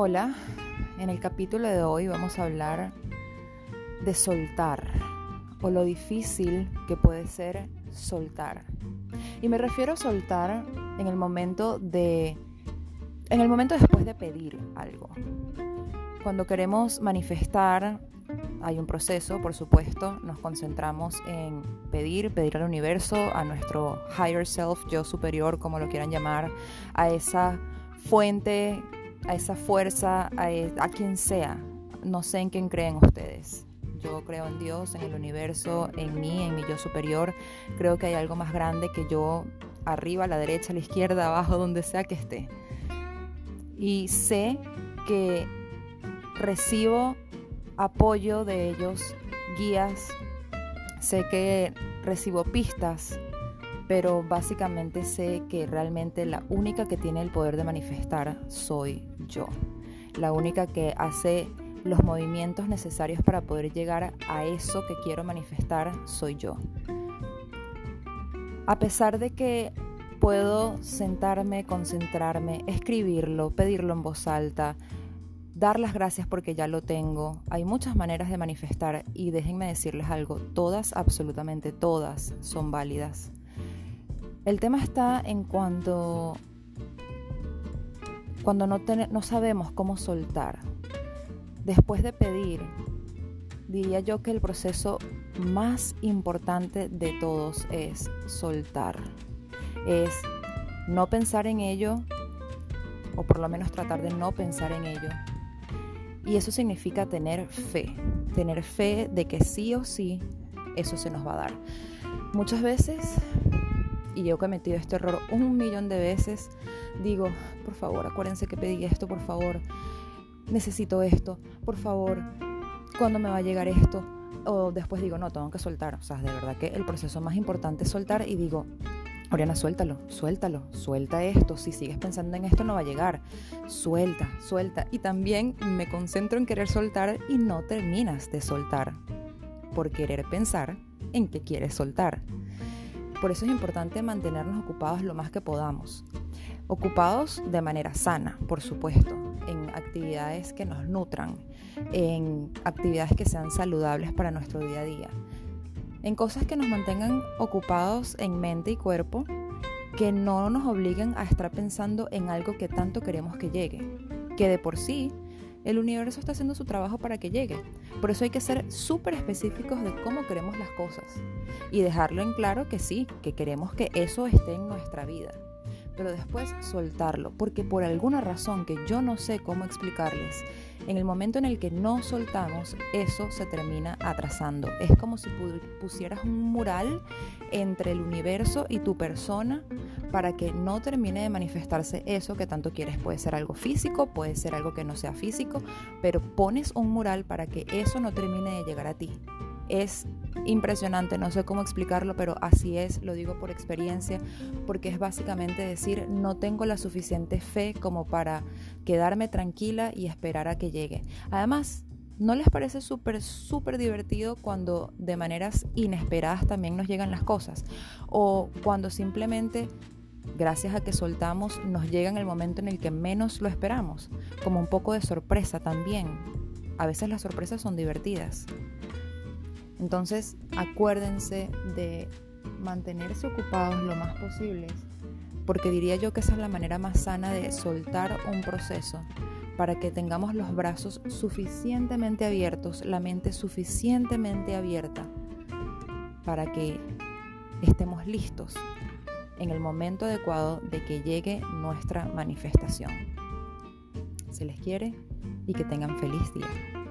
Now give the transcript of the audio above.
Hola, en el capítulo de hoy vamos a hablar de soltar o lo difícil que puede ser soltar. Y me refiero a soltar en el momento de en el momento después de pedir algo. Cuando queremos manifestar hay un proceso, por supuesto, nos concentramos en pedir, pedir al universo, a nuestro higher self, yo superior, como lo quieran llamar, a esa fuente a esa fuerza, e, a, quien sea. No sé en quién creen ustedes. Yo creo en Dios, en el universo, en mí, en mi yo superior. Creo que hay algo más grande que yo, arriba, a la derecha, a la izquierda, abajo, donde sea que esté. Y sé que recibo apoyo de ellos, guías, sé que recibo pistas pero básicamente sé que realmente la única que tiene el poder de manifestar soy yo. La única que hace los movimientos necesarios para poder llegar a eso que quiero manifestar soy yo. A pesar de que puedo sentarme, concentrarme, escribirlo, pedirlo en voz alta, dar las gracias porque ya lo tengo. Hay muchas maneras de manifestar y déjenme decirles algo, todas, absolutamente todas son válidas. El tema está en cuando, cuando no, no sabemos cómo soltar. Después de pedir, diría yo que el proceso más importante de todos es soltar. Es no pensar en ello, o por lo menos tratar de no pensar en ello. Y eso significa tener fe, tener fe de que sí o sí eso se nos va a dar. Muchas veces y yo he cometido este error un millón de veces, digo, por favor, acuérdense que pedí esto, por favor, necesito esto, por favor, ¿cuándo me va a llegar esto? O después digo, no, tengo que soltar. O sea, de verdad que el proceso más importante es soltar y digo, Oriana, suéltalo, suéltalo, suelta esto. Si sigues pensando en esto no va a llegar. Suelta, suelta. Y también me concentro en querer soltar y no terminas de soltar por querer pensar en que quieres soltar. Por eso es importante mantenernos ocupados lo más que podamos. Ocupados de manera sana, por supuesto, en actividades que nos nutran, en actividades que sean saludables para nuestro día a día, en cosas que nos mantengan ocupados en mente y cuerpo, que no nos obliguen a estar pensando en algo que tanto queremos que llegue, que de por sí el universo está haciendo su trabajo para que llegue. Por eso hay que ser súper específicos de cómo queremos las cosas y dejarlo en claro que sí, que queremos que eso esté en nuestra vida. Pero después soltarlo, porque por alguna razón que yo no sé cómo explicarles, en el momento en el que no soltamos, eso se termina atrasando. Es como si pusieras un mural entre el universo y tu persona para que no termine de manifestarse eso que tanto quieres. Puede ser algo físico, puede ser algo que no sea físico, pero pones un mural para que eso no termine de llegar a ti. Es impresionante, no sé cómo explicarlo, pero así es, lo digo por experiencia, porque es básicamente decir, no tengo la suficiente fe como para quedarme tranquila y esperar a que llegue. Además, ¿no les parece súper, súper divertido cuando de maneras inesperadas también nos llegan las cosas? O cuando simplemente gracias a que soltamos, nos llega en el momento en el que menos lo esperamos, como un poco de sorpresa también. A veces las sorpresas son divertidas. Entonces, acuérdense de mantenerse ocupados lo más posible, porque diría yo que esa es la manera más sana de soltar un proceso, para que tengamos los brazos suficientemente abiertos, la mente suficientemente abierta, para que estemos listos en el momento adecuado de que llegue nuestra manifestación. Se les quiere y que tengan feliz día.